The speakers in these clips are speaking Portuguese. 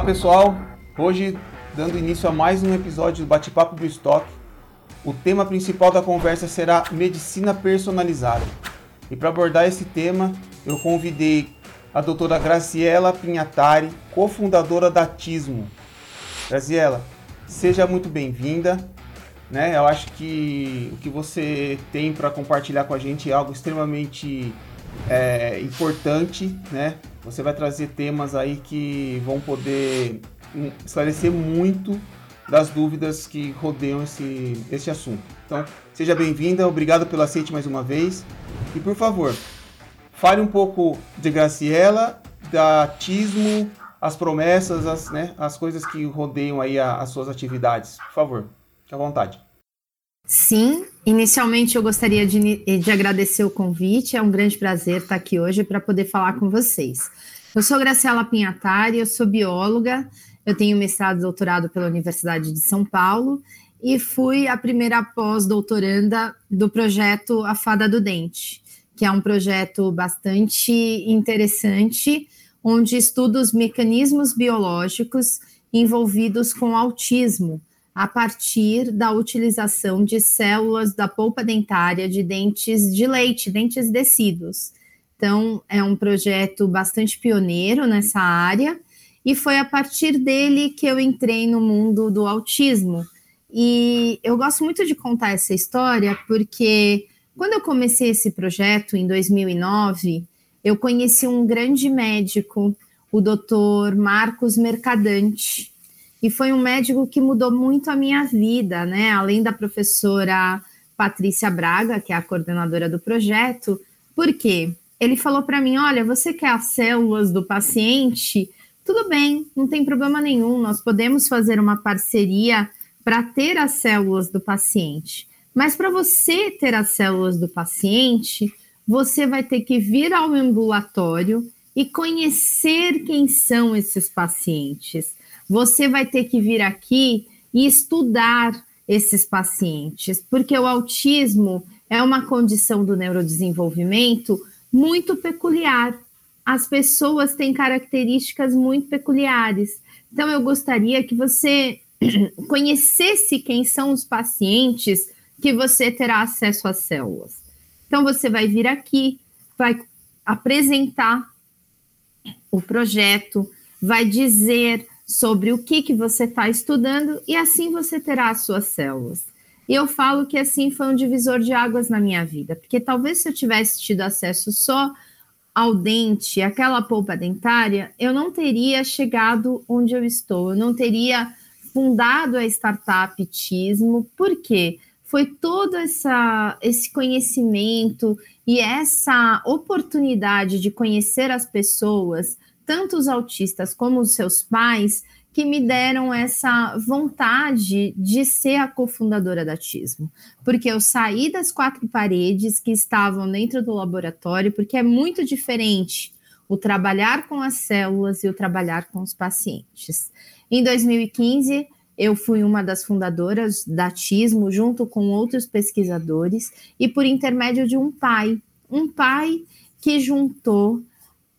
Olá pessoal, hoje dando início a mais um episódio do Bate-Papo do Estoque. O tema principal da conversa será medicina personalizada. E para abordar esse tema, eu convidei a doutora Graciela Pinhatari, cofundadora da Tismo. Graciela, seja muito bem-vinda. Né? Eu acho que o que você tem para compartilhar com a gente é algo extremamente é, importante, né? Você vai trazer temas aí que vão poder hum, esclarecer muito das dúvidas que rodeiam esse, esse assunto. Então, seja bem-vinda, obrigado pelo aceite mais uma vez. E por favor, fale um pouco de Graciela, da Tismo, as promessas, as, né, as coisas que rodeiam aí a, as suas atividades. Por favor, fique à vontade. Sim, inicialmente eu gostaria de, de, agradecer o convite, é um grande prazer estar aqui hoje para poder falar com vocês. Eu sou Graciela Pinhatari, eu sou bióloga, eu tenho mestrado e doutorado pela Universidade de São Paulo e fui a primeira pós-doutoranda do projeto A Fada do Dente, que é um projeto bastante interessante, onde estuda os mecanismos biológicos envolvidos com autismo, a partir da utilização de células da polpa dentária de dentes de leite, dentes decíduos. Então, é um projeto bastante pioneiro nessa área, e foi a partir dele que eu entrei no mundo do autismo. E eu gosto muito de contar essa história porque quando eu comecei esse projeto em 2009, eu conheci um grande médico, o Dr. Marcos Mercadante, e foi um médico que mudou muito a minha vida, né? Além da professora Patrícia Braga, que é a coordenadora do projeto, por quê? Ele falou para mim: olha, você quer as células do paciente? Tudo bem, não tem problema nenhum, nós podemos fazer uma parceria para ter as células do paciente. Mas para você ter as células do paciente, você vai ter que vir ao ambulatório e conhecer quem são esses pacientes você vai ter que vir aqui e estudar esses pacientes, porque o autismo é uma condição do neurodesenvolvimento muito peculiar. As pessoas têm características muito peculiares. Então, eu gostaria que você conhecesse quem são os pacientes que você terá acesso às células. Então, você vai vir aqui, vai apresentar o projeto, vai dizer sobre o que, que você está estudando e assim você terá as suas células. E eu falo que assim foi um divisor de águas na minha vida, porque talvez se eu tivesse tido acesso só ao dente, aquela polpa dentária, eu não teria chegado onde eu estou, eu não teria fundado a startup Tismo, por quê? Foi todo essa, esse conhecimento e essa oportunidade de conhecer as pessoas tanto os autistas como os seus pais, que me deram essa vontade de ser a cofundadora da Tismo. Porque eu saí das quatro paredes que estavam dentro do laboratório, porque é muito diferente o trabalhar com as células e o trabalhar com os pacientes. Em 2015, eu fui uma das fundadoras da Tismo, junto com outros pesquisadores, e por intermédio de um pai, um pai que juntou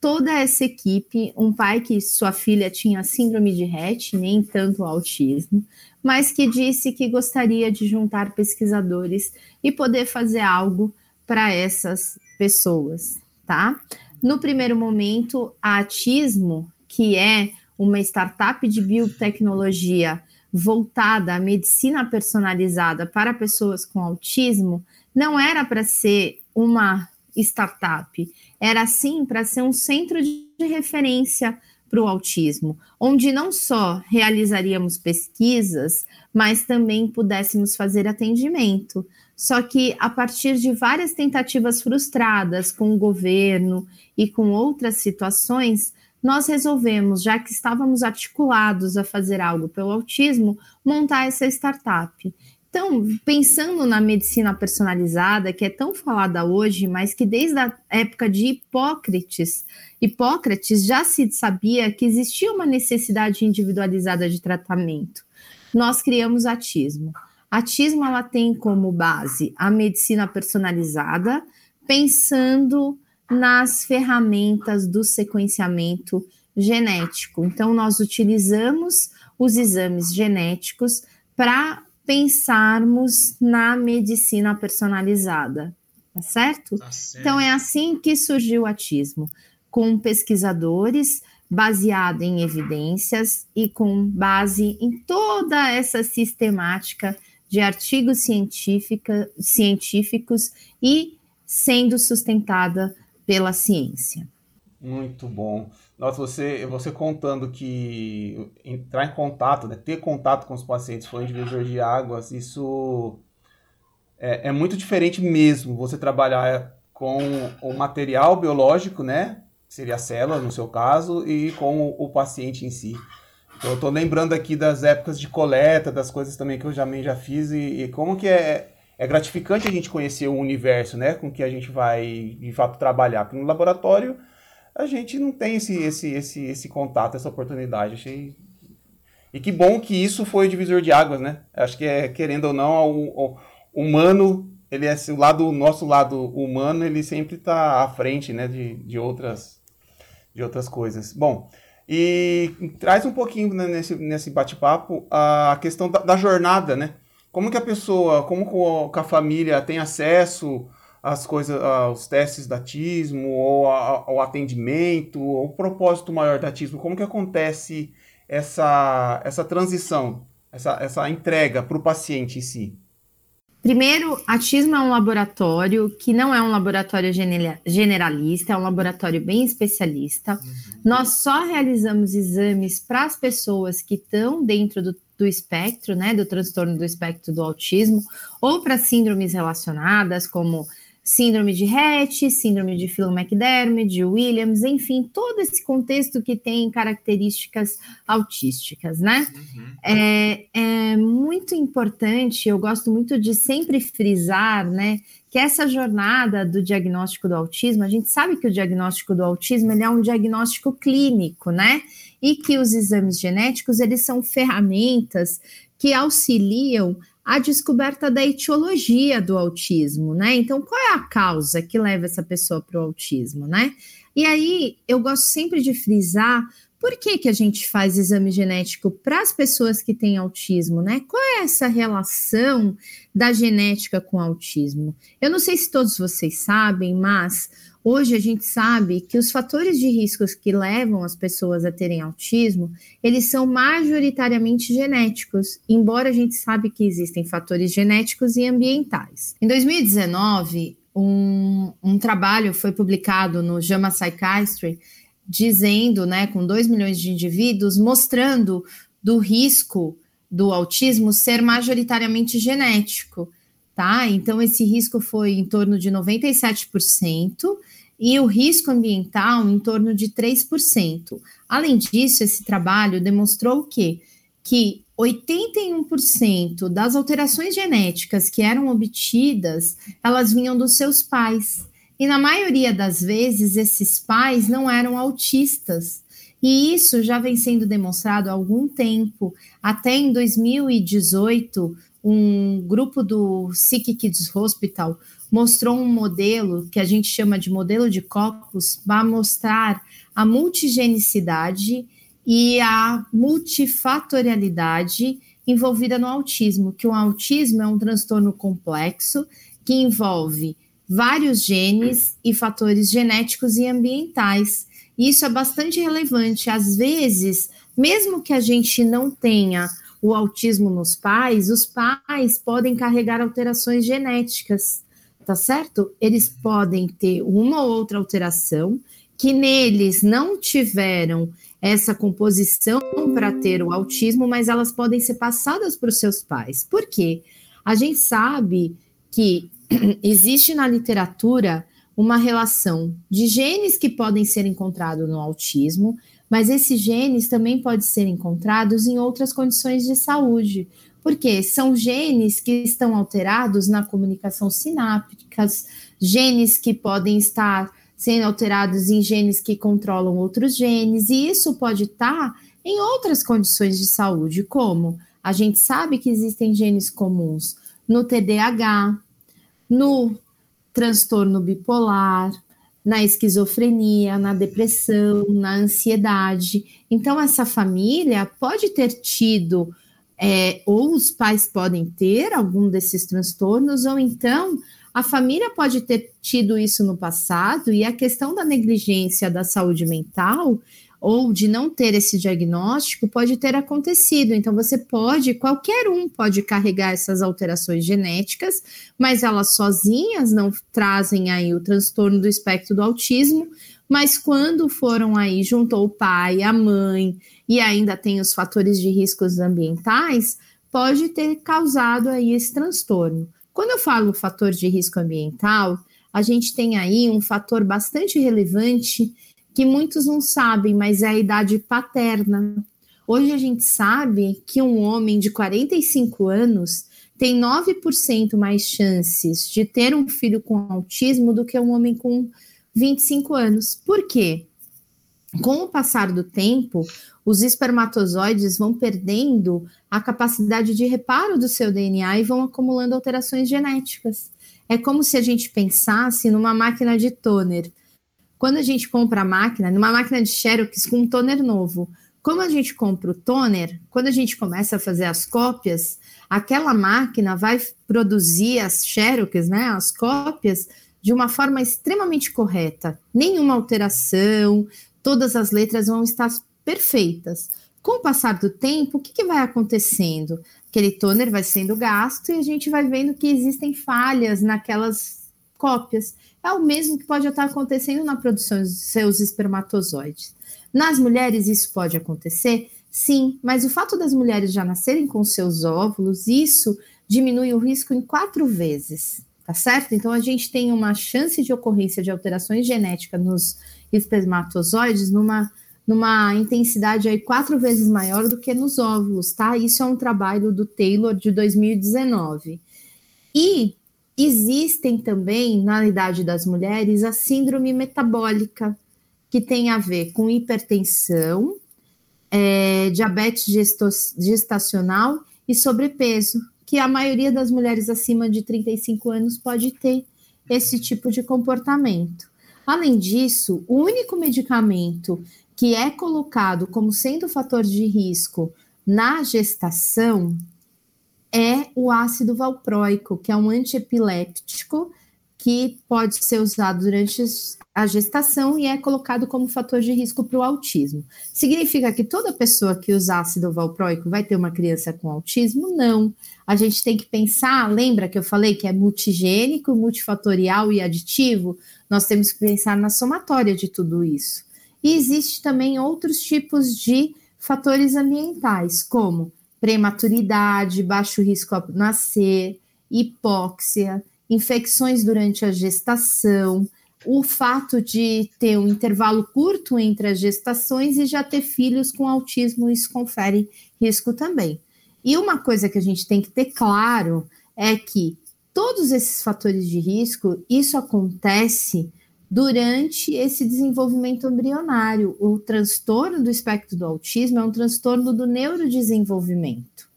toda essa equipe, um pai que sua filha tinha síndrome de Rett, nem tanto autismo, mas que disse que gostaria de juntar pesquisadores e poder fazer algo para essas pessoas, tá? No primeiro momento, a Atismo, que é uma startup de biotecnologia voltada à medicina personalizada para pessoas com autismo, não era para ser uma startup, era sim para ser um centro de referência para o autismo, onde não só realizaríamos pesquisas, mas também pudéssemos fazer atendimento. Só que a partir de várias tentativas frustradas com o governo e com outras situações, nós resolvemos, já que estávamos articulados a fazer algo pelo autismo, montar essa startup. Então, pensando na medicina personalizada, que é tão falada hoje, mas que desde a época de Hipócrates, Hipócrates já se sabia que existia uma necessidade individualizada de tratamento. Nós criamos Atismo. Atismo ela tem como base a medicina personalizada, pensando nas ferramentas do sequenciamento genético. Então, nós utilizamos os exames genéticos para pensarmos na medicina personalizada, tá certo? tá certo? Então, é assim que surgiu o atismo, com pesquisadores baseado em evidências e com base em toda essa sistemática de artigos científicos e sendo sustentada pela ciência. Muito bom. Nossa, você, você contando que entrar em contato, né, ter contato com os pacientes foi um divisor de águas, isso é, é muito diferente mesmo. Você trabalhar com o material biológico, né? Seria a célula, no seu caso, e com o, o paciente em si. Então, eu estou lembrando aqui das épocas de coleta, das coisas também que eu já, já fiz, e, e como que é, é gratificante a gente conhecer o universo, né? Com que a gente vai, de fato, trabalhar. Porque no laboratório a gente não tem esse, esse, esse, esse contato, essa oportunidade. Achei. E que bom que isso foi o divisor de águas, né? Acho que é, querendo ou não, o, o humano, ele é o lado, nosso lado humano, ele sempre está à frente, né, de, de outras de outras coisas. Bom, e traz um pouquinho né, nesse, nesse bate-papo a questão da, da, jornada, né? Como que a pessoa, como que a família tem acesso as coisas, os testes de atismo, ou ao atendimento, ou o propósito maior do atismo, como que acontece essa, essa transição, essa, essa entrega para o paciente em si? Primeiro, Atismo é um laboratório que não é um laboratório generalista, é um laboratório bem especialista. Uhum. Nós só realizamos exames para as pessoas que estão dentro do, do espectro, né, do transtorno do espectro do autismo, ou para síndromes relacionadas, como síndrome de Rett, síndrome de Phelan-McDermid, de Williams, enfim, todo esse contexto que tem características autísticas, né? Uhum. É, é muito importante, eu gosto muito de sempre frisar, né, que essa jornada do diagnóstico do autismo, a gente sabe que o diagnóstico do autismo ele é um diagnóstico clínico, né? E que os exames genéticos, eles são ferramentas que auxiliam a descoberta da etiologia do autismo, né? Então, qual é a causa que leva essa pessoa para o autismo, né? E aí, eu gosto sempre de frisar por que, que a gente faz exame genético para as pessoas que têm autismo, né? Qual é essa relação da genética com autismo? Eu não sei se todos vocês sabem, mas Hoje a gente sabe que os fatores de riscos que levam as pessoas a terem autismo, eles são majoritariamente genéticos, embora a gente sabe que existem fatores genéticos e ambientais. Em 2019, um, um trabalho foi publicado no JAMA Psychiatry dizendo, né, com 2 milhões de indivíduos, mostrando do risco do autismo ser majoritariamente genético tá? Então, esse risco foi em torno de 97% e o risco ambiental em torno de 3%. Além disso, esse trabalho demonstrou o quê? Que 81% das alterações genéticas que eram obtidas, elas vinham dos seus pais. E na maioria das vezes, esses pais não eram autistas. E isso já vem sendo demonstrado há algum tempo. Até em 2018, um grupo do Sick Kids Hospital mostrou um modelo que a gente chama de modelo de copos para mostrar a multigenicidade e a multifatorialidade envolvida no autismo, que o autismo é um transtorno complexo que envolve vários genes e fatores genéticos e ambientais. E isso é bastante relevante. Às vezes, mesmo que a gente não tenha o autismo nos pais, os pais podem carregar alterações genéticas, tá certo? Eles podem ter uma ou outra alteração que neles não tiveram essa composição para ter o autismo, mas elas podem ser passadas para os seus pais. Por quê? A gente sabe que existe na literatura uma relação de genes que podem ser encontrados no autismo, mas esses genes também podem ser encontrados em outras condições de saúde, porque são genes que estão alterados na comunicação sináptica, genes que podem estar sendo alterados em genes que controlam outros genes, e isso pode estar em outras condições de saúde, como a gente sabe que existem genes comuns no TDAH, no transtorno bipolar, na esquizofrenia, na depressão, na ansiedade. Então, essa família pode ter tido, é, ou os pais podem ter algum desses transtornos, ou então a família pode ter tido isso no passado, e a questão da negligência da saúde mental ou de não ter esse diagnóstico pode ter acontecido. Então, você pode, qualquer um pode carregar essas alterações genéticas, mas elas sozinhas não trazem aí o transtorno do espectro do autismo. Mas quando foram aí, juntou o pai, a mãe e ainda tem os fatores de riscos ambientais, pode ter causado aí esse transtorno. Quando eu falo fator de risco ambiental, a gente tem aí um fator bastante relevante que muitos não sabem, mas é a idade paterna. Hoje a gente sabe que um homem de 45 anos tem 9% mais chances de ter um filho com autismo do que um homem com 25 anos. Por quê? Com o passar do tempo, os espermatozoides vão perdendo a capacidade de reparo do seu DNA e vão acumulando alterações genéticas. É como se a gente pensasse numa máquina de toner. Quando a gente compra a máquina, numa máquina de Xerox com um toner novo, como a gente compra o toner, quando a gente começa a fazer as cópias, aquela máquina vai produzir as Xerox, né, as cópias, de uma forma extremamente correta. Nenhuma alteração, todas as letras vão estar perfeitas. Com o passar do tempo, o que, que vai acontecendo? Aquele toner vai sendo gasto e a gente vai vendo que existem falhas naquelas cópias é o mesmo que pode estar acontecendo na produção dos seus espermatozoides. Nas mulheres, isso pode acontecer? Sim, mas o fato das mulheres já nascerem com seus óvulos, isso diminui o risco em quatro vezes, tá certo? Então, a gente tem uma chance de ocorrência de alterações genéticas nos espermatozoides numa, numa intensidade aí quatro vezes maior do que nos óvulos, tá? Isso é um trabalho do Taylor de 2019. E Existem também, na idade das mulheres, a síndrome metabólica, que tem a ver com hipertensão, é, diabetes gestacional e sobrepeso, que a maioria das mulheres acima de 35 anos pode ter esse tipo de comportamento. Além disso, o único medicamento que é colocado como sendo fator de risco na gestação é o ácido valproico, que é um antiepiléptico que pode ser usado durante a gestação e é colocado como fator de risco para o autismo. Significa que toda pessoa que usa ácido valproico vai ter uma criança com autismo? Não. A gente tem que pensar, lembra que eu falei que é multigênico, multifatorial e aditivo? Nós temos que pensar na somatória de tudo isso. E existe também outros tipos de fatores ambientais, como prematuridade, baixo risco ao nascer, hipóxia, infecções durante a gestação, o fato de ter um intervalo curto entre as gestações e já ter filhos com autismo, isso confere risco também. E uma coisa que a gente tem que ter claro é que todos esses fatores de risco, isso acontece durante esse desenvolvimento embrionário. O transtorno do espectro do autismo é um transtorno do neurodesenvolvimento,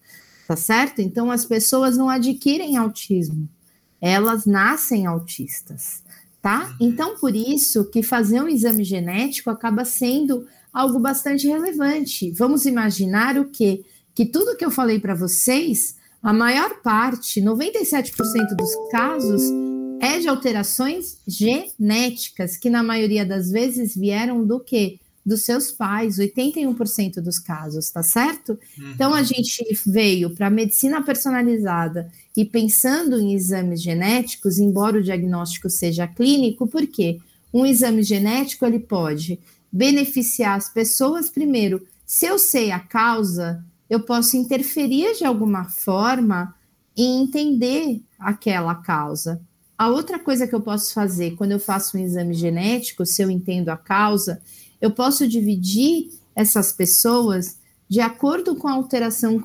tá certo? Então, as pessoas não adquirem autismo, elas nascem autistas, tá? Então, por isso que fazer um exame genético acaba sendo algo bastante relevante. Vamos imaginar o quê? Que tudo que eu falei para vocês, a maior parte, 97% dos casos, é de alterações genéticas, que na maioria das vezes vieram do que? Dos seus pais, 81% dos casos, tá certo? Uhum. Então a gente veio para a medicina personalizada e pensando em exames genéticos, embora o diagnóstico seja clínico, por quê? Um exame genético ele pode beneficiar as pessoas primeiro. Se eu sei a causa, eu posso interferir de alguma forma em entender aquela causa. A outra coisa que eu posso fazer quando eu faço um exame genético, se eu entendo a causa, eu posso dividir essas pessoas de acordo com a alteração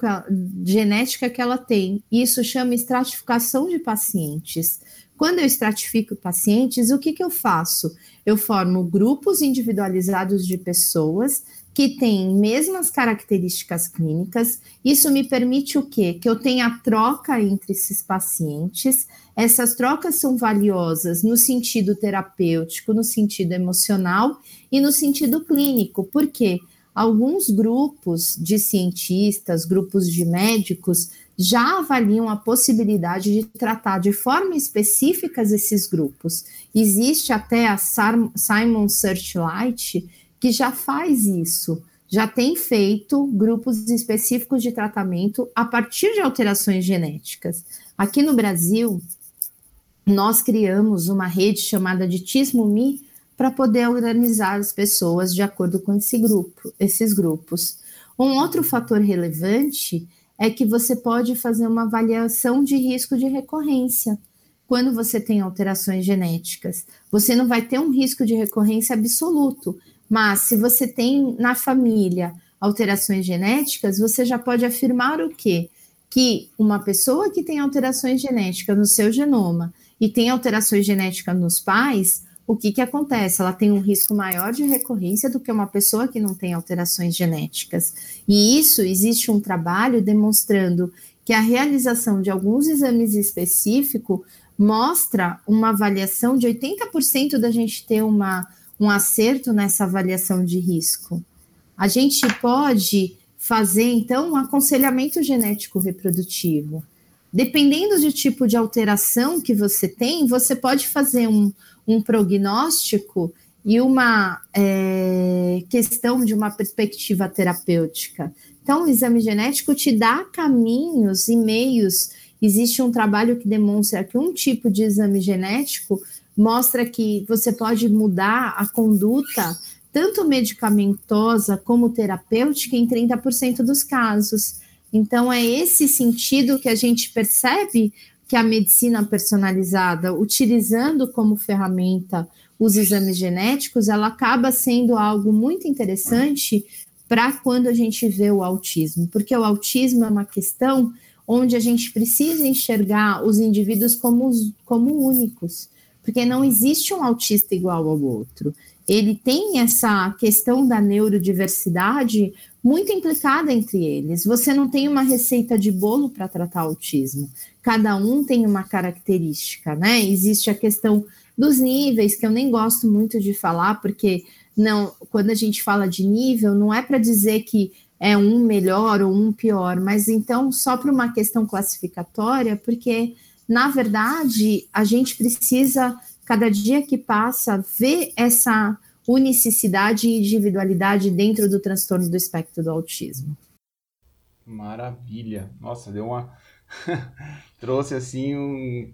genética que ela tem. Isso chama estratificação de pacientes. Quando eu estratifico pacientes, o que, que eu faço? Eu formo grupos individualizados de pessoas que têm mesmas características clínicas. Isso me permite o quê? Que eu tenha troca entre esses pacientes. Essas trocas são valiosas no sentido terapêutico, no sentido emocional e no sentido clínico. Por quê? Alguns grupos de cientistas, grupos de médicos, já avaliam a possibilidade de tratar de forma específica esses grupos. Existe até a Simon Searchlight, que já faz isso, já tem feito grupos específicos de tratamento a partir de alterações genéticas. Aqui no Brasil, nós criamos uma rede chamada de Tismo-Me para poder organizar as pessoas de acordo com esse grupo, esses grupos. Um outro fator relevante é que você pode fazer uma avaliação de risco de recorrência quando você tem alterações genéticas. Você não vai ter um risco de recorrência absoluto, mas se você tem na família alterações genéticas, você já pode afirmar o quê? Que uma pessoa que tem alterações genéticas no seu genoma e tem alterações genéticas nos pais, o que, que acontece? Ela tem um risco maior de recorrência do que uma pessoa que não tem alterações genéticas. E isso existe um trabalho demonstrando que a realização de alguns exames específicos mostra uma avaliação de 80% da gente ter uma, um acerto nessa avaliação de risco. A gente pode fazer, então, um aconselhamento genético reprodutivo. Dependendo do tipo de alteração que você tem, você pode fazer um, um prognóstico e uma é, questão de uma perspectiva terapêutica. Então, o exame genético te dá caminhos e meios. Existe um trabalho que demonstra que um tipo de exame genético mostra que você pode mudar a conduta, tanto medicamentosa como terapêutica, em 30% dos casos. Então, é esse sentido que a gente percebe que a medicina personalizada, utilizando como ferramenta os exames genéticos, ela acaba sendo algo muito interessante para quando a gente vê o autismo, porque o autismo é uma questão onde a gente precisa enxergar os indivíduos como, como únicos, porque não existe um autista igual ao outro. Ele tem essa questão da neurodiversidade muito implicada entre eles. Você não tem uma receita de bolo para tratar autismo. Cada um tem uma característica, né? Existe a questão dos níveis, que eu nem gosto muito de falar, porque não, quando a gente fala de nível, não é para dizer que é um melhor ou um pior, mas então só para uma questão classificatória, porque na verdade a gente precisa cada dia que passa ver essa unicidade e individualidade dentro do transtorno do espectro do autismo. Maravilha. Nossa, deu uma. Trouxe assim um.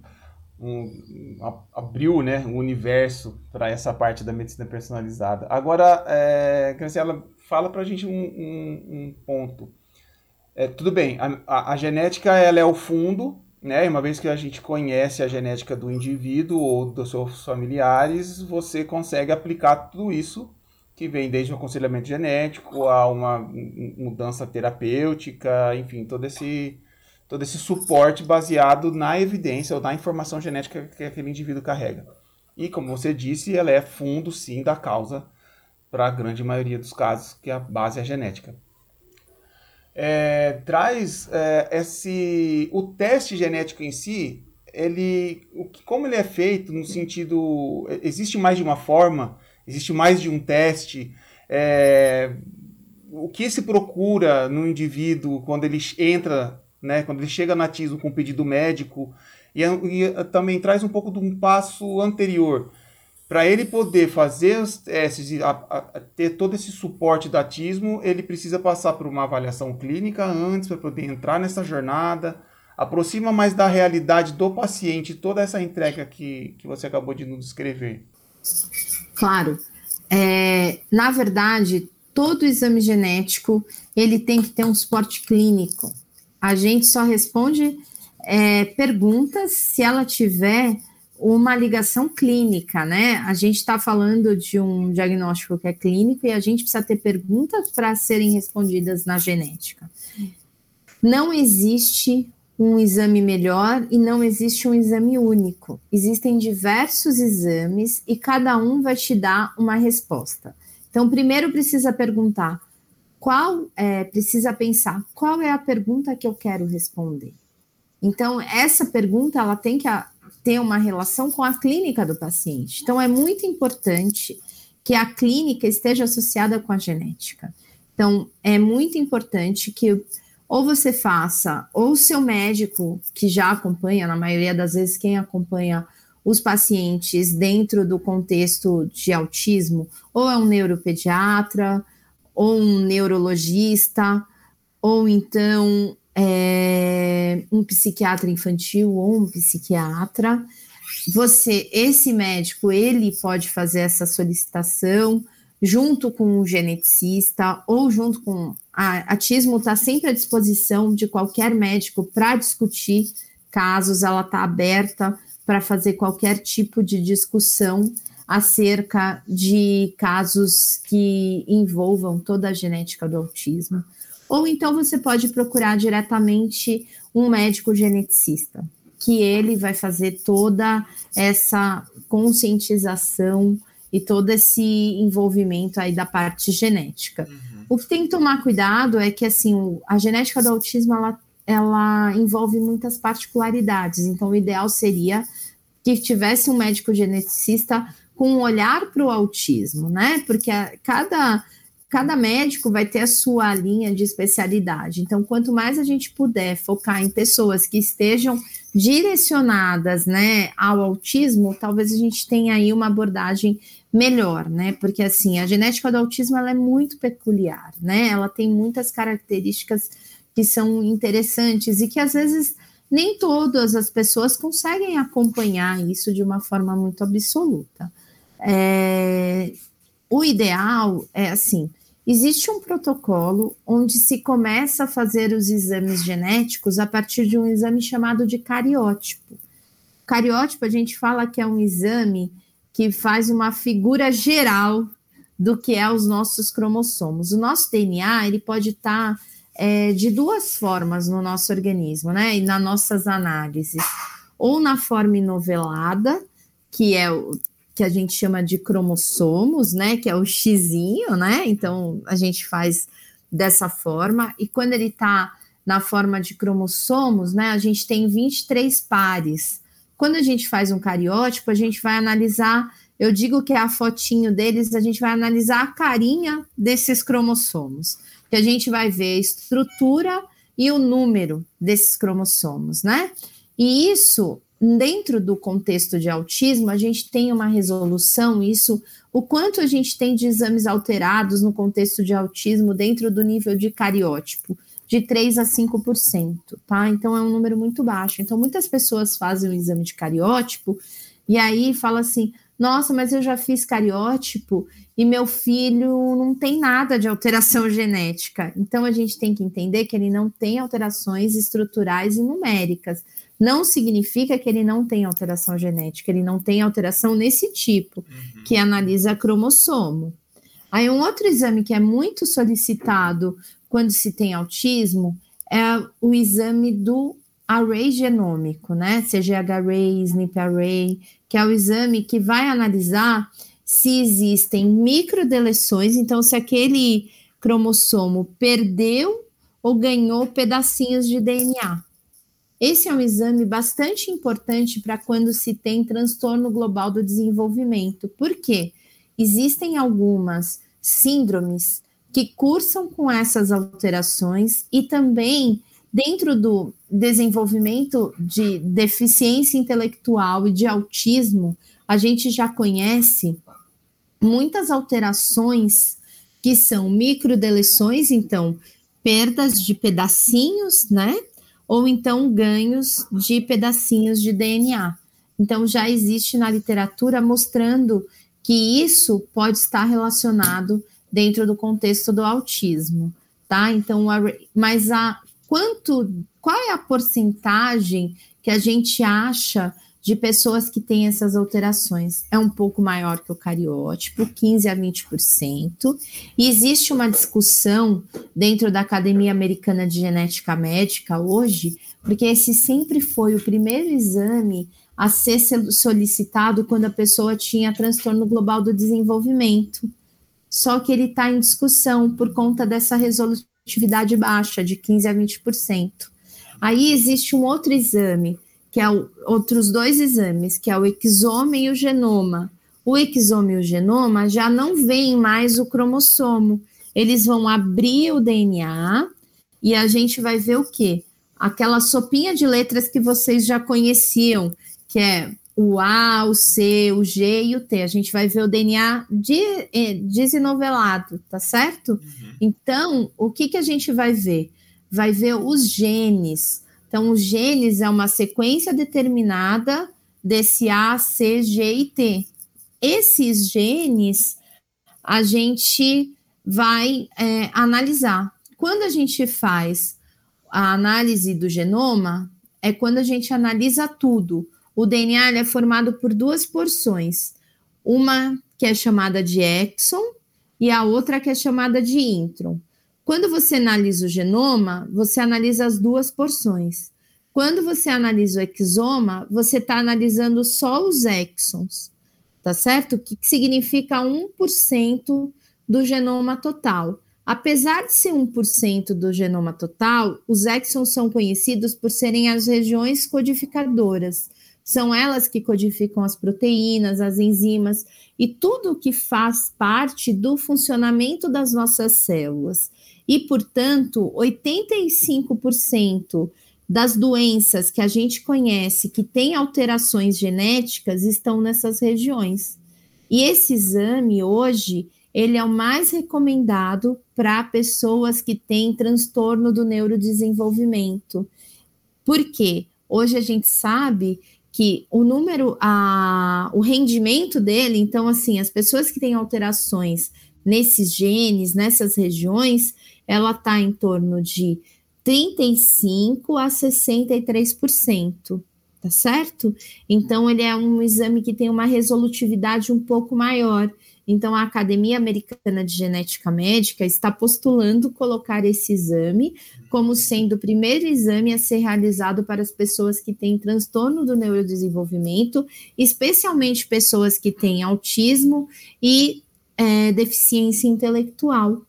um abriu né, um universo para essa parte da medicina personalizada. Agora, é, Graciela, fala para a gente um, um, um ponto. É, tudo bem, a, a, a, genética ela é o fundo, né? Uma vez que a gente conhece a genética do indivíduo ou dos seus familiares, você consegue aplicar tudo isso que vem desde o aconselhamento genético a uma mudança terapêutica, enfim, todo esse todo esse suporte baseado na evidência ou na informação genética que aquele indivíduo carrega. E como você disse, ela é fundo sim da causa para a grande maioria dos casos, que a base é genética é, traz é, esse o teste genético em si ele o, como ele é feito no sentido existe mais de uma forma existe mais de um teste é, o que se procura no indivíduo quando ele entra né quando ele chega na TISO com pedido médico e, e também traz um pouco de um passo anterior para ele poder fazer os testes a, a, ter todo esse suporte do atismo, ele precisa passar por uma avaliação clínica antes para poder entrar nessa jornada. Aproxima mais da realidade do paciente toda essa entrega que, que você acabou de nos descrever. Claro. É, na verdade, todo exame genético ele tem que ter um suporte clínico. A gente só responde é, perguntas se ela tiver uma ligação clínica, né? A gente está falando de um diagnóstico que é clínico e a gente precisa ter perguntas para serem respondidas na genética. Não existe um exame melhor e não existe um exame único. Existem diversos exames e cada um vai te dar uma resposta. Então, primeiro precisa perguntar qual é, precisa pensar qual é a pergunta que eu quero responder. Então, essa pergunta ela tem que ter uma relação com a clínica do paciente. Então, é muito importante que a clínica esteja associada com a genética. Então, é muito importante que ou você faça, ou seu médico, que já acompanha, na maioria das vezes, quem acompanha os pacientes dentro do contexto de autismo, ou é um neuropediatra, ou um neurologista, ou então é, um psiquiatra infantil ou um psiquiatra. Você, esse médico, ele pode fazer essa solicitação junto com um geneticista ou junto com a Atismo está sempre à disposição de qualquer médico para discutir casos, ela está aberta para fazer qualquer tipo de discussão acerca de casos que envolvam toda a genética do autismo. Ou então você pode procurar diretamente um médico geneticista, que ele vai fazer toda essa conscientização e todo esse envolvimento aí da parte genética. Uhum. O que tem que tomar cuidado é que assim, a genética do autismo ela, ela envolve muitas particularidades. Então, o ideal seria que tivesse um médico geneticista com um olhar para o autismo, né? Porque a, cada cada médico vai ter a sua linha de especialidade. Então, quanto mais a gente puder focar em pessoas que estejam direcionadas, né, ao autismo, talvez a gente tenha aí uma abordagem melhor, né? Porque assim, a genética do autismo ela é muito peculiar, né? Ela tem muitas características que são interessantes e que às vezes nem todas as pessoas conseguem acompanhar isso de uma forma muito absoluta. É, o ideal é assim: existe um protocolo onde se começa a fazer os exames genéticos a partir de um exame chamado de cariótipo. Cariótipo, a gente fala que é um exame que faz uma figura geral do que é os nossos cromossomos. O nosso DNA ele pode estar é, de duas formas no nosso organismo, né? E nas nossas análises, ou na forma inovelada, que é que a gente chama de cromossomos, né? Que é o xizinho, né? Então a gente faz dessa forma, e quando ele está na forma de cromossomos, né? A gente tem 23 pares quando a gente faz um cariótipo, a gente vai analisar, eu digo que é a fotinho deles, a gente vai analisar a carinha desses cromossomos, que a gente vai ver a estrutura e o número desses cromossomos, né? E isso, dentro do contexto de autismo, a gente tem uma resolução, isso, o quanto a gente tem de exames alterados no contexto de autismo dentro do nível de cariótipo de 3 a 5%, tá? Então é um número muito baixo. Então muitas pessoas fazem o exame de cariótipo e aí fala assim: "Nossa, mas eu já fiz cariótipo e meu filho não tem nada de alteração genética". Então a gente tem que entender que ele não tem alterações estruturais e numéricas. Não significa que ele não tem alteração genética, ele não tem alteração nesse tipo, uhum. que analisa cromossomo. Aí um outro exame que é muito solicitado quando se tem autismo, é o exame do array genômico, né? CGH-array, SNP-array, que é o exame que vai analisar se existem microdeleções, então se aquele cromossomo perdeu ou ganhou pedacinhos de DNA. Esse é um exame bastante importante para quando se tem transtorno global do desenvolvimento. Por quê? Existem algumas síndromes que cursam com essas alterações e também dentro do desenvolvimento de deficiência intelectual e de autismo, a gente já conhece muitas alterações que são microdeleções, então perdas de pedacinhos, né? Ou então ganhos de pedacinhos de DNA. Então já existe na literatura mostrando que isso pode estar relacionado dentro do contexto do autismo, tá? Então, mas a quanto, qual é a porcentagem que a gente acha de pessoas que têm essas alterações é um pouco maior que o cariótipo, 15 a 20%. E existe uma discussão dentro da Academia Americana de Genética Médica hoje, porque esse sempre foi o primeiro exame a ser solicitado quando a pessoa tinha transtorno global do desenvolvimento. Só que ele está em discussão por conta dessa resolutividade baixa, de 15 a 20%. Aí existe um outro exame que é o, outros dois exames, que é o exoma e o genoma. O exoma e o genoma já não veem mais o cromossomo. Eles vão abrir o DNA e a gente vai ver o quê? Aquela sopinha de letras que vocês já conheciam, que é o A, o C, o G e o T. A gente vai ver o DNA de, eh, desenovelado, tá certo? Uhum. Então, o que, que a gente vai ver? Vai ver os genes. Então, os genes é uma sequência determinada desse A, C, G e T. Esses genes a gente vai é, analisar. Quando a gente faz a análise do genoma, é quando a gente analisa tudo. O DNA é formado por duas porções. Uma que é chamada de exon e a outra que é chamada de intron. Quando você analisa o genoma, você analisa as duas porções. Quando você analisa o exoma, você está analisando só os exons, tá certo? O que, significa 1% do genoma total. Apesar de ser 1% do genoma total, os exons são conhecidos por serem as regiões codificadoras. São elas que codificam as proteínas, as enzimas e tudo que faz parte do funcionamento das nossas células e, portanto, 85% das doenças que a gente conhece que têm alterações genéticas estão nessas regiões. E esse exame hoje, ele é o mais recomendado para pessoas que têm transtorno do neurodesenvolvimento. Por quê? Hoje a gente sabe que o número, a, o rendimento dele, então, assim, as pessoas que têm alterações nesses genes, nessas regiões, ela está em torno de 35 a 63%, tá certo? Então, ele é um exame que tem uma resolutividade um pouco maior. Então, a Academia Americana de Genética Médica está postulando colocar esse exame como sendo o primeiro exame a ser realizado para as pessoas que têm transtorno do neurodesenvolvimento, especialmente pessoas que têm autismo e é, deficiência intelectual.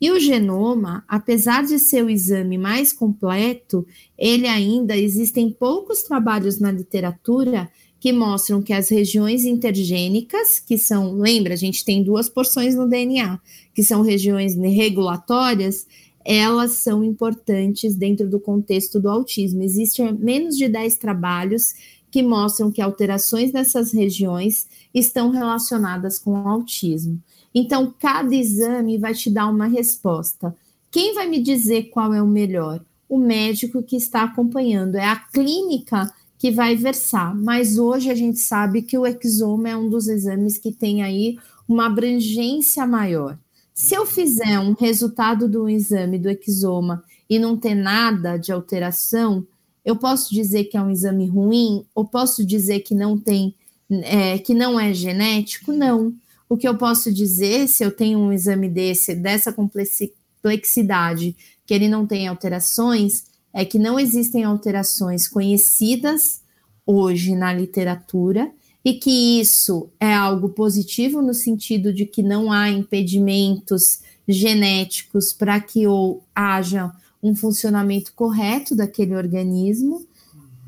E o genoma, apesar de ser o exame mais completo, ele ainda existem poucos trabalhos na literatura que mostram que as regiões intergênicas, que são, lembra, a gente tem duas porções no DNA, que são regiões regulatórias, elas são importantes dentro do contexto do autismo. Existem menos de 10 trabalhos que mostram que alterações nessas regiões estão relacionadas com o autismo. Então, cada exame vai te dar uma resposta. Quem vai me dizer qual é o melhor? O médico que está acompanhando, é a clínica que vai versar. Mas hoje a gente sabe que o exoma é um dos exames que tem aí uma abrangência maior. Se eu fizer um resultado do exame do exoma e não ter nada de alteração, eu posso dizer que é um exame ruim ou posso dizer que não tem, é, que não é genético? Não. O que eu posso dizer, se eu tenho um exame desse, dessa complexidade, que ele não tem alterações, é que não existem alterações conhecidas hoje na literatura e que isso é algo positivo no sentido de que não há impedimentos genéticos para que ou haja um funcionamento correto daquele organismo.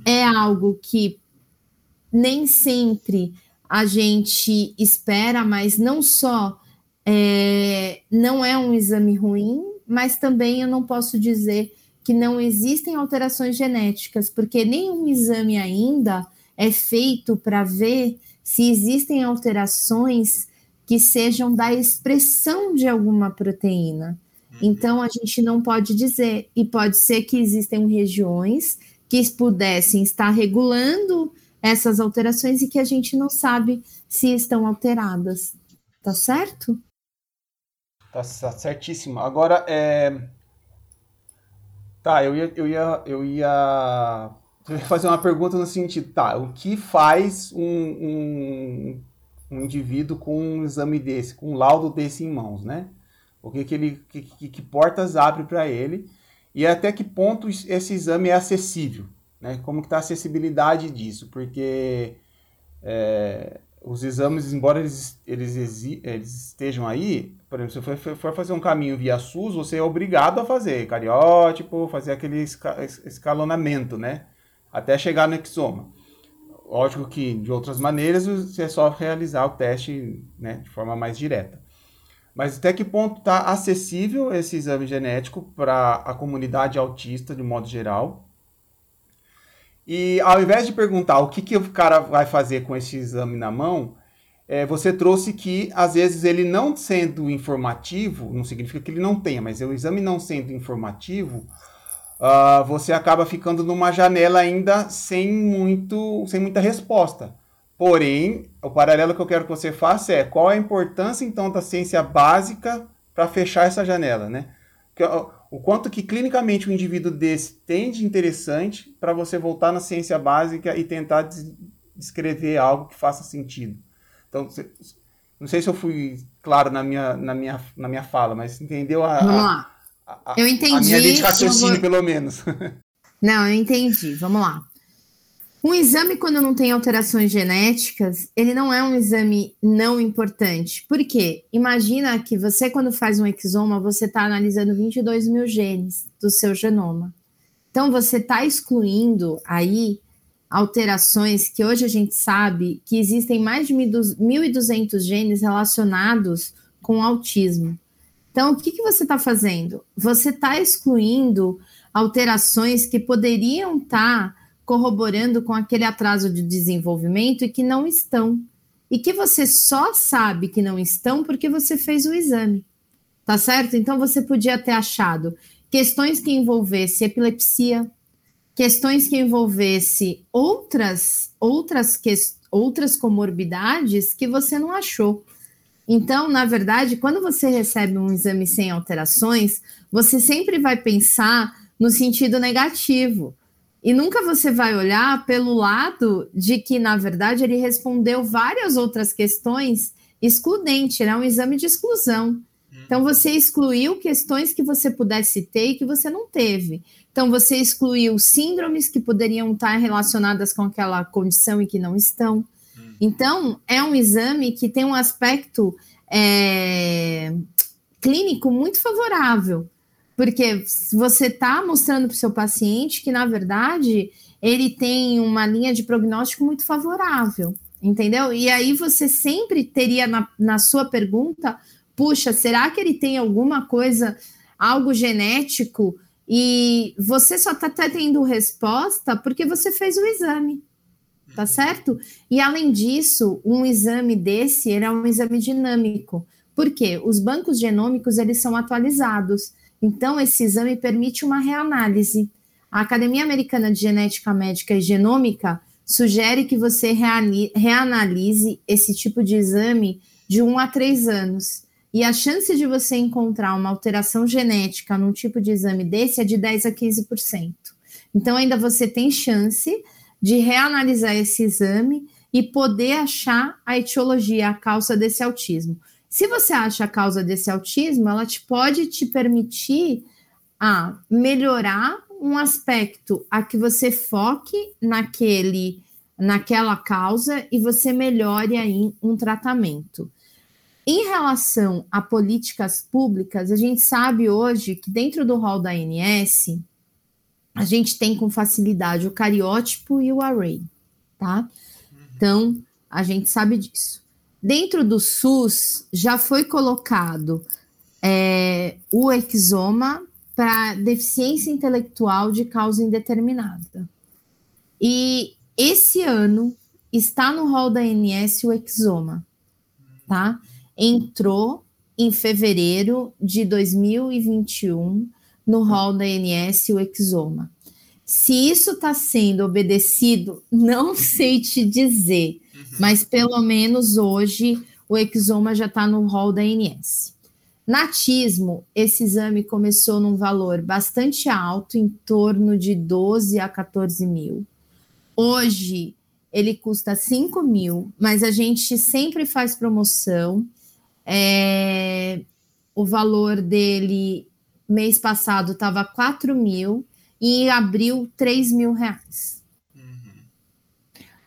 É algo que nem sempre a gente espera, mas não só é, não é um exame ruim, mas também eu não posso dizer que não existem alterações genéticas, porque nenhum exame ainda é feito para ver se existem alterações que sejam da expressão de alguma proteína. Uhum. Então a gente não pode dizer, e pode ser que existem regiões que pudessem estar regulando essas alterações e que a gente não sabe se estão alteradas. Tá certo? Tá certíssimo. Agora, é... tá, eu ia, eu ia, eu ia fazer uma pergunta no sentido, tá, o que faz um, um, um indivíduo com um exame desse, com um laudo desse em mãos, né? O que, que, ele, que, que, que portas abre para ele e até que ponto esse exame é acessível, né? Como que está a acessibilidade disso? Porque é, os exames, embora eles, eles, eles, estejam aí, por exemplo, se você for, fazer um caminho via SUS, você é obrigado a fazer cariótipo, fazer aquele escalonamento, né? Até chegar no exoma. Lógico que de outras maneiras você é só realizar o teste né, de forma mais direta. Mas até que ponto está acessível esse exame genético para a comunidade autista de modo geral? E ao invés de perguntar o que, que o cara vai fazer com esse exame na mão, é, você trouxe que às vezes ele não sendo informativo, não significa que ele não tenha, mas o exame não sendo informativo, uh, você acaba ficando numa janela ainda sem, muito, sem muita resposta. Porém, o paralelo que eu quero que você faça é qual a importância então da ciência básica para fechar essa janela, né? O quanto que clinicamente o indivíduo desse tem de interessante para você voltar na ciência básica e tentar descrever algo que faça sentido. Então, não sei se eu fui claro na minha, na minha, na minha fala, mas entendeu a, Vamos lá. A, a, eu entendi. A minha linha de raciocínio, vou... pelo menos. Não, eu entendi. Vamos lá. Um exame, quando não tem alterações genéticas, ele não é um exame não importante. Por quê? Imagina que você, quando faz um exoma, você está analisando 22 mil genes do seu genoma. Então, você está excluindo aí alterações que hoje a gente sabe que existem mais de 1.200 genes relacionados com autismo. Então, o que, que você está fazendo? Você está excluindo alterações que poderiam estar. Tá corroborando com aquele atraso de desenvolvimento e que não estão. E que você só sabe que não estão porque você fez o exame. Tá certo? Então você podia ter achado questões que envolvesse epilepsia, questões que envolvesse outras outras que, outras comorbidades que você não achou. Então, na verdade, quando você recebe um exame sem alterações, você sempre vai pensar no sentido negativo. E nunca você vai olhar pelo lado de que, na verdade, ele respondeu várias outras questões excludentes, era um exame de exclusão. Hum. Então, você excluiu questões que você pudesse ter e que você não teve. Então, você excluiu síndromes que poderiam estar relacionadas com aquela condição e que não estão. Hum. Então, é um exame que tem um aspecto é, clínico muito favorável. Porque você está mostrando para o seu paciente que, na verdade, ele tem uma linha de prognóstico muito favorável, entendeu? E aí você sempre teria na, na sua pergunta: puxa, será que ele tem alguma coisa, algo genético? E você só está tendo resposta porque você fez o exame, tá certo? E além disso, um exame desse era é um exame dinâmico. Por quê? Os bancos genômicos eles são atualizados. Então, esse exame permite uma reanálise. A Academia Americana de Genética Médica e Genômica sugere que você reanalise esse tipo de exame de um a três anos. E a chance de você encontrar uma alteração genética num tipo de exame desse é de 10 a 15%. Então, ainda você tem chance de reanalisar esse exame e poder achar a etiologia, a causa desse autismo. Se você acha a causa desse autismo, ela te pode te permitir a melhorar um aspecto a que você foque naquele naquela causa e você melhore aí um tratamento. Em relação a políticas públicas, a gente sabe hoje que dentro do rol da ANS, a gente tem com facilidade o cariótipo e o array, tá? Então, a gente sabe disso. Dentro do SUS já foi colocado é, o exoma para deficiência intelectual de causa indeterminada. E esse ano está no rol da ANS o exoma, tá? Entrou em fevereiro de 2021 no rol da ANS o exoma. Se isso está sendo obedecido, não sei te dizer, mas pelo menos hoje o exoma já está no rol da ANS. Natismo, esse exame começou num valor bastante alto, em torno de 12 a 14 mil. Hoje ele custa 5 mil, mas a gente sempre faz promoção. É, o valor dele mês passado estava 4 mil e em abril 3 mil reais.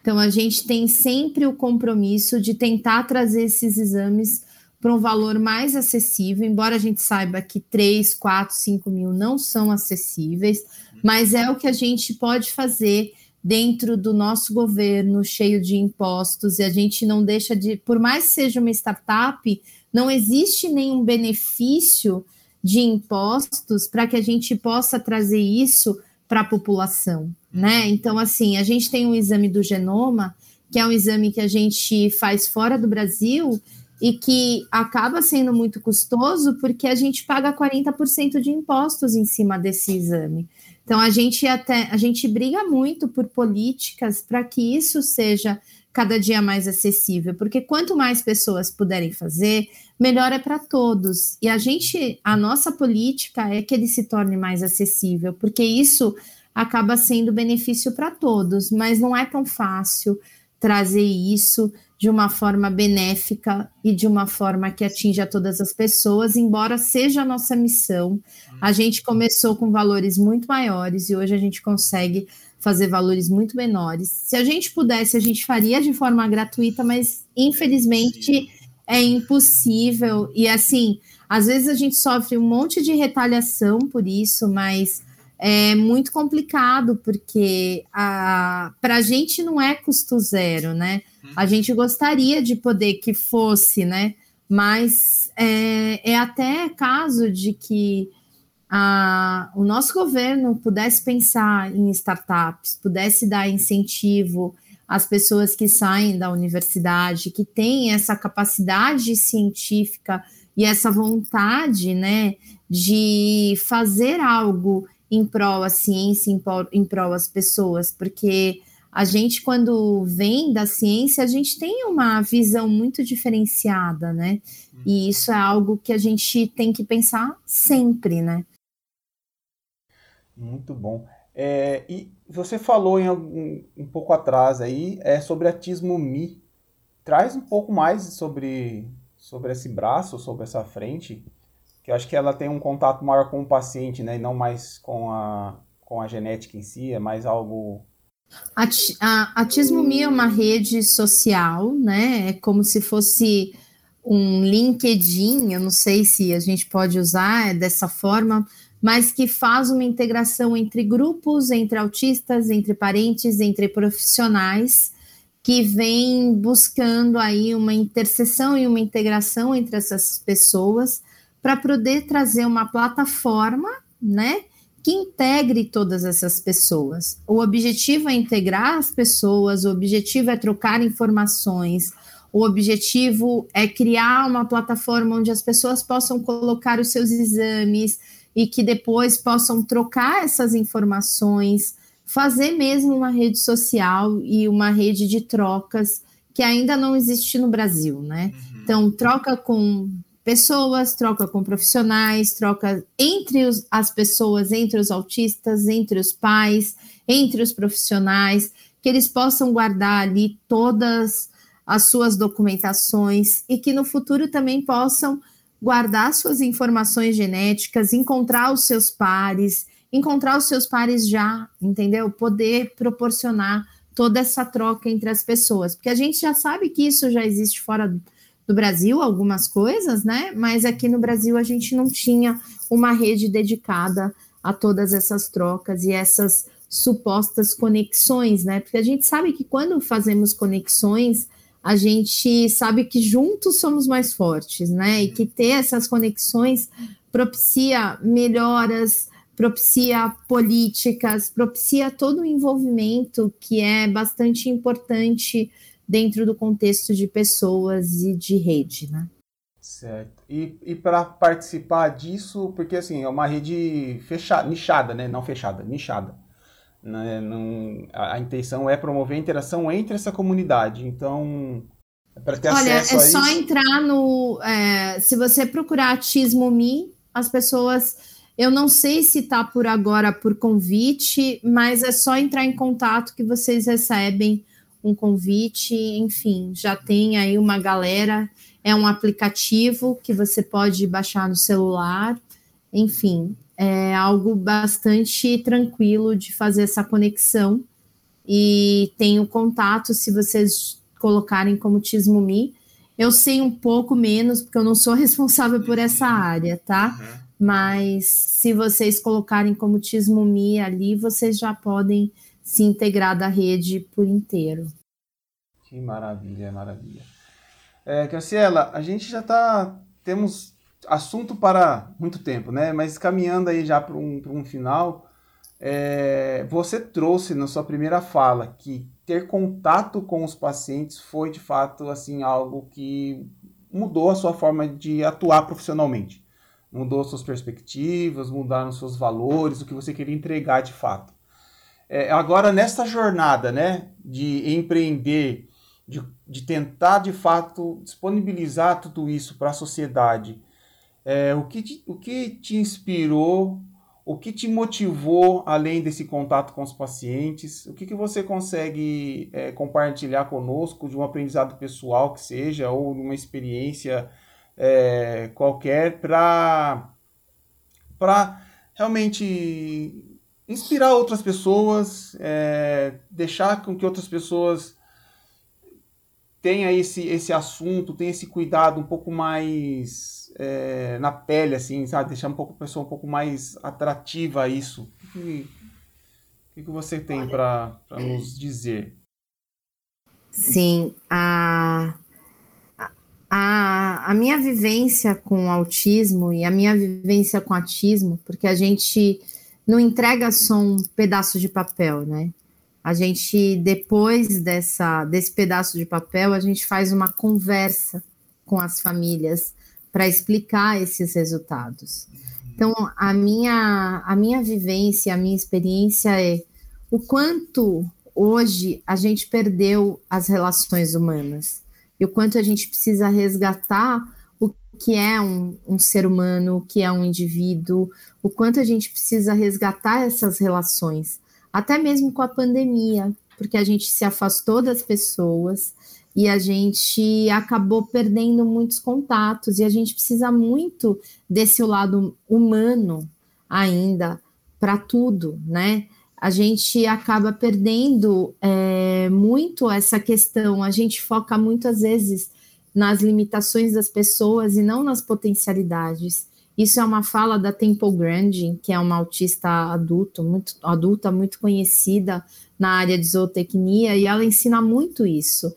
Então a gente tem sempre o compromisso de tentar trazer esses exames para um valor mais acessível, embora a gente saiba que 3, 4, 5 mil não são acessíveis, mas é o que a gente pode fazer dentro do nosso governo cheio de impostos, e a gente não deixa de, por mais que seja uma startup, não existe nenhum benefício de impostos para que a gente possa trazer isso para a população, né? Então, assim, a gente tem um exame do genoma, que é um exame que a gente faz fora do Brasil e que acaba sendo muito custoso porque a gente paga 40% de impostos em cima desse exame. Então a gente até a gente briga muito por políticas para que isso seja cada dia mais acessível, porque quanto mais pessoas puderem fazer, melhor é para todos. E a gente, a nossa política é que ele se torne mais acessível, porque isso acaba sendo benefício para todos, mas não é tão fácil trazer isso de uma forma benéfica e de uma forma que atinja todas as pessoas, embora seja a nossa missão. A gente começou com valores muito maiores e hoje a gente consegue fazer valores muito menores. Se a gente pudesse, a gente faria de forma gratuita, mas infelizmente é impossível. E assim, às vezes a gente sofre um monte de retaliação por isso, mas é muito complicado, porque para a gente não é custo zero, né? A uhum. gente gostaria de poder que fosse, né? Mas é, é até caso de que a, o nosso governo pudesse pensar em startups, pudesse dar incentivo às pessoas que saem da universidade, que têm essa capacidade científica e essa vontade, né, de fazer algo em prol à ciência, em prol, em prol às pessoas, porque a gente, quando vem da ciência, a gente tem uma visão muito diferenciada, né? E isso é algo que a gente tem que pensar sempre, né? Muito bom. É, e você falou em algum, um pouco atrás aí é, sobre a Tismo Mi. Traz um pouco mais sobre, sobre esse braço, sobre essa frente que eu acho que ela tem um contato maior com o paciente, né, e não mais com a, com a genética em si, é mais algo... A, a Tismomi é uma rede social, né, é como se fosse um LinkedIn, eu não sei se a gente pode usar dessa forma, mas que faz uma integração entre grupos, entre autistas, entre parentes, entre profissionais, que vem buscando aí uma interseção e uma integração entre essas pessoas para poder trazer uma plataforma, né, que integre todas essas pessoas. O objetivo é integrar as pessoas, o objetivo é trocar informações, o objetivo é criar uma plataforma onde as pessoas possam colocar os seus exames e que depois possam trocar essas informações, fazer mesmo uma rede social e uma rede de trocas que ainda não existe no Brasil, né? Uhum. Então, troca com pessoas, troca com profissionais, troca entre os, as pessoas, entre os autistas, entre os pais, entre os profissionais, que eles possam guardar ali todas as suas documentações e que no futuro também possam guardar suas informações genéticas, encontrar os seus pares, encontrar os seus pares já, entendeu? Poder proporcionar toda essa troca entre as pessoas, porque a gente já sabe que isso já existe fora do Brasil algumas coisas, né? Mas aqui no Brasil a gente não tinha uma rede dedicada a todas essas trocas e essas supostas conexões, né? Porque a gente sabe que quando fazemos conexões, a gente sabe que juntos somos mais fortes, né? E que ter essas conexões propicia melhoras, propicia políticas, propicia todo o envolvimento que é bastante importante dentro do contexto de pessoas e de rede, né? Certo. E, e para participar disso, porque assim, é uma rede fechada, nichada, né? Não fechada, nichada. Né? Não, a, a, intenção é promover a interação entre essa comunidade. Então, para ter Olha, acesso é só entrar no. É, se você procurar Tismo Me, as pessoas Eu não sei se está por agora por convite, mas é só entrar em contato que vocês recebem um convite. Enfim, já tem aí uma galera. É um aplicativo que você pode baixar no celular. Enfim, é algo bastante tranquilo de fazer essa conexão. E tenho contato se vocês colocarem como Tismumi. Eu sei um pouco menos, porque eu não sou responsável por essa área, tá? Uhum mas se vocês colocarem como Tismumi ali, vocês já podem se integrar da rede por inteiro. Que maravilha, maravilha. É, Cassiela, a gente já está temos assunto para muito tempo, né? Mas caminhando aí já para um, um final, é, você trouxe na sua primeira fala que ter contato com os pacientes foi de fato assim algo que mudou a sua forma de atuar profissionalmente mudou suas perspectivas, mudaram seus valores, o que você queria entregar de fato. É, agora, nessa jornada né, de empreender, de, de tentar de fato disponibilizar tudo isso para a sociedade, é, o, que te, o que te inspirou, o que te motivou além desse contato com os pacientes? O que, que você consegue é, compartilhar conosco de um aprendizado pessoal que seja, ou de uma experiência é, qualquer para para realmente inspirar outras pessoas, é, deixar com que outras pessoas tenha esse, esse assunto, tenha esse cuidado um pouco mais é, na pele, assim, sabe? Deixar um pouco a pessoa um pouco mais atrativa a isso. O que, o que você tem para nos dizer? Sim, a a, a minha vivência com autismo e a minha vivência com autismo, porque a gente não entrega só um pedaço de papel, né? A gente, depois dessa, desse pedaço de papel, a gente faz uma conversa com as famílias para explicar esses resultados. Então, a minha, a minha vivência, a minha experiência é o quanto hoje a gente perdeu as relações humanas e o quanto a gente precisa resgatar o que é um, um ser humano, o que é um indivíduo, o quanto a gente precisa resgatar essas relações, até mesmo com a pandemia, porque a gente se afastou das pessoas e a gente acabou perdendo muitos contatos, e a gente precisa muito desse lado humano ainda para tudo, né? a gente acaba perdendo é, muito essa questão. A gente foca muitas vezes nas limitações das pessoas e não nas potencialidades. Isso é uma fala da Temple Grandin, que é uma autista adulto, muito, adulta muito conhecida na área de zootecnia, e ela ensina muito isso.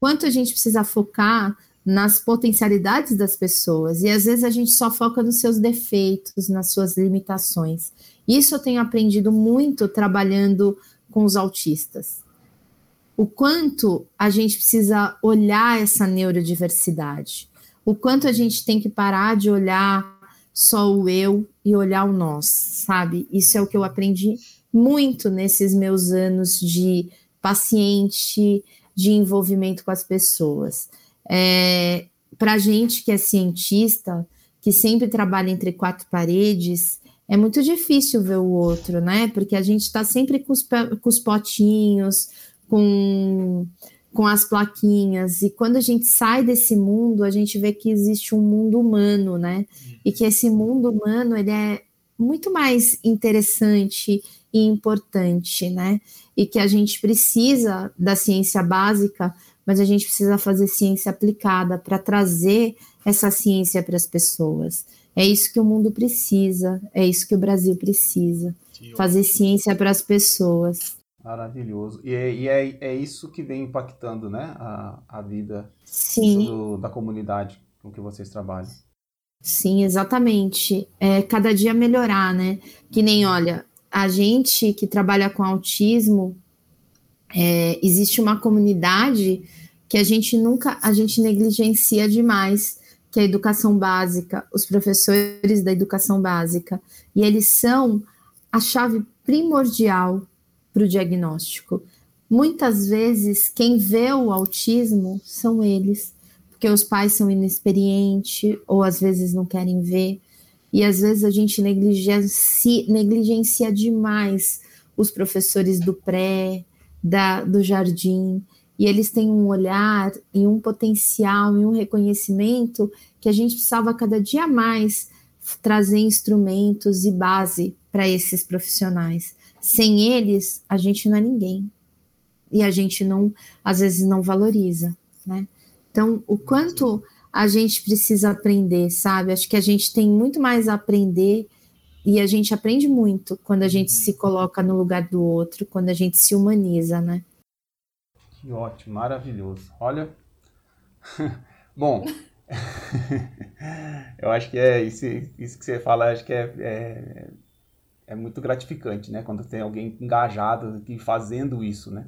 Quanto a gente precisa focar nas potencialidades das pessoas, e às vezes a gente só foca nos seus defeitos, nas suas limitações. Isso eu tenho aprendido muito trabalhando com os autistas. O quanto a gente precisa olhar essa neurodiversidade, o quanto a gente tem que parar de olhar só o eu e olhar o nós, sabe? Isso é o que eu aprendi muito nesses meus anos de paciente, de envolvimento com as pessoas. É, Para gente que é cientista, que sempre trabalha entre quatro paredes, é muito difícil ver o outro, né? Porque a gente está sempre com os, com os potinhos, com, com as plaquinhas, e quando a gente sai desse mundo, a gente vê que existe um mundo humano, né? E que esse mundo humano ele é muito mais interessante e importante, né? E que a gente precisa da ciência básica, mas a gente precisa fazer ciência aplicada para trazer essa ciência para as pessoas. É isso que o mundo precisa, é isso que o Brasil precisa. fazer ciência para as pessoas. Maravilhoso. E, é, e é, é, isso que vem impactando né, a, a vida do, da comunidade com que vocês trabalham. Sim, exatamente. É cada dia melhorar, né? Que nem, olha, a gente que trabalha com autismo, é, existe uma comunidade que a gente nunca, a gente negligencia demais, que é a educação básica, os professores da educação básica, e eles são a chave primordial para o diagnóstico. Muitas vezes, quem vê o autismo são eles, porque os pais são inexperientes ou às vezes não querem ver. E às vezes a gente negligencia, negligencia demais os professores do pré, da, do jardim, e eles têm um olhar e um potencial e um reconhecimento que a gente precisava cada dia mais trazer instrumentos e base para esses profissionais. Sem eles, a gente não é ninguém. E a gente não, às vezes, não valoriza, né? Então, o quanto a gente precisa aprender, sabe? Acho que a gente tem muito mais a aprender e a gente aprende muito quando a gente se coloca no lugar do outro, quando a gente se humaniza, né? Que ótimo, maravilhoso. Olha, bom, eu acho que é isso, isso que você fala, acho que é, é, é muito gratificante, né? Quando tem alguém engajado aqui fazendo isso, né?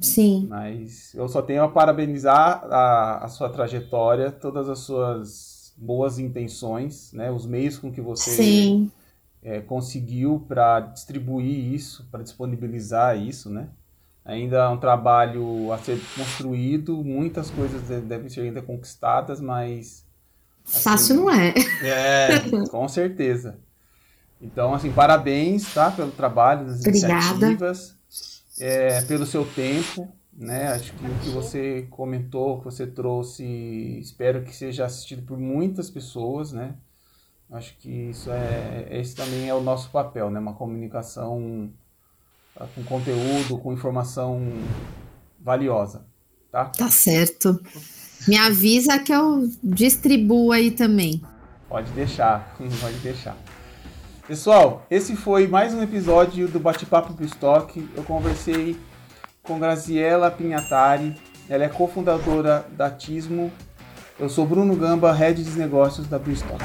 Sim. Mas eu só tenho a parabenizar a, a sua trajetória, todas as suas boas intenções, né? Os meios com que você é, conseguiu para distribuir isso, para disponibilizar isso, né? Ainda é um trabalho a ser construído, muitas coisas devem ser ainda conquistadas, mas assim, fácil não é. É, com certeza. Então, assim, parabéns, tá, pelo trabalho, das Obrigada. iniciativas é, pelo seu tempo, né? Acho que o que você comentou, que você trouxe, espero que seja assistido por muitas pessoas, né? Acho que isso é, esse também é o nosso papel, né? Uma comunicação tá? com conteúdo, com informação valiosa, tá? Tá certo. Me avisa que eu distribuo aí também. Pode deixar, pode deixar. Pessoal, esse foi mais um episódio do Bate-Papo pro Estoque. Eu conversei com Graziela Pinhatari, ela é cofundadora da Tismo. Eu sou Bruno Gamba, Head de Negócios da Stock.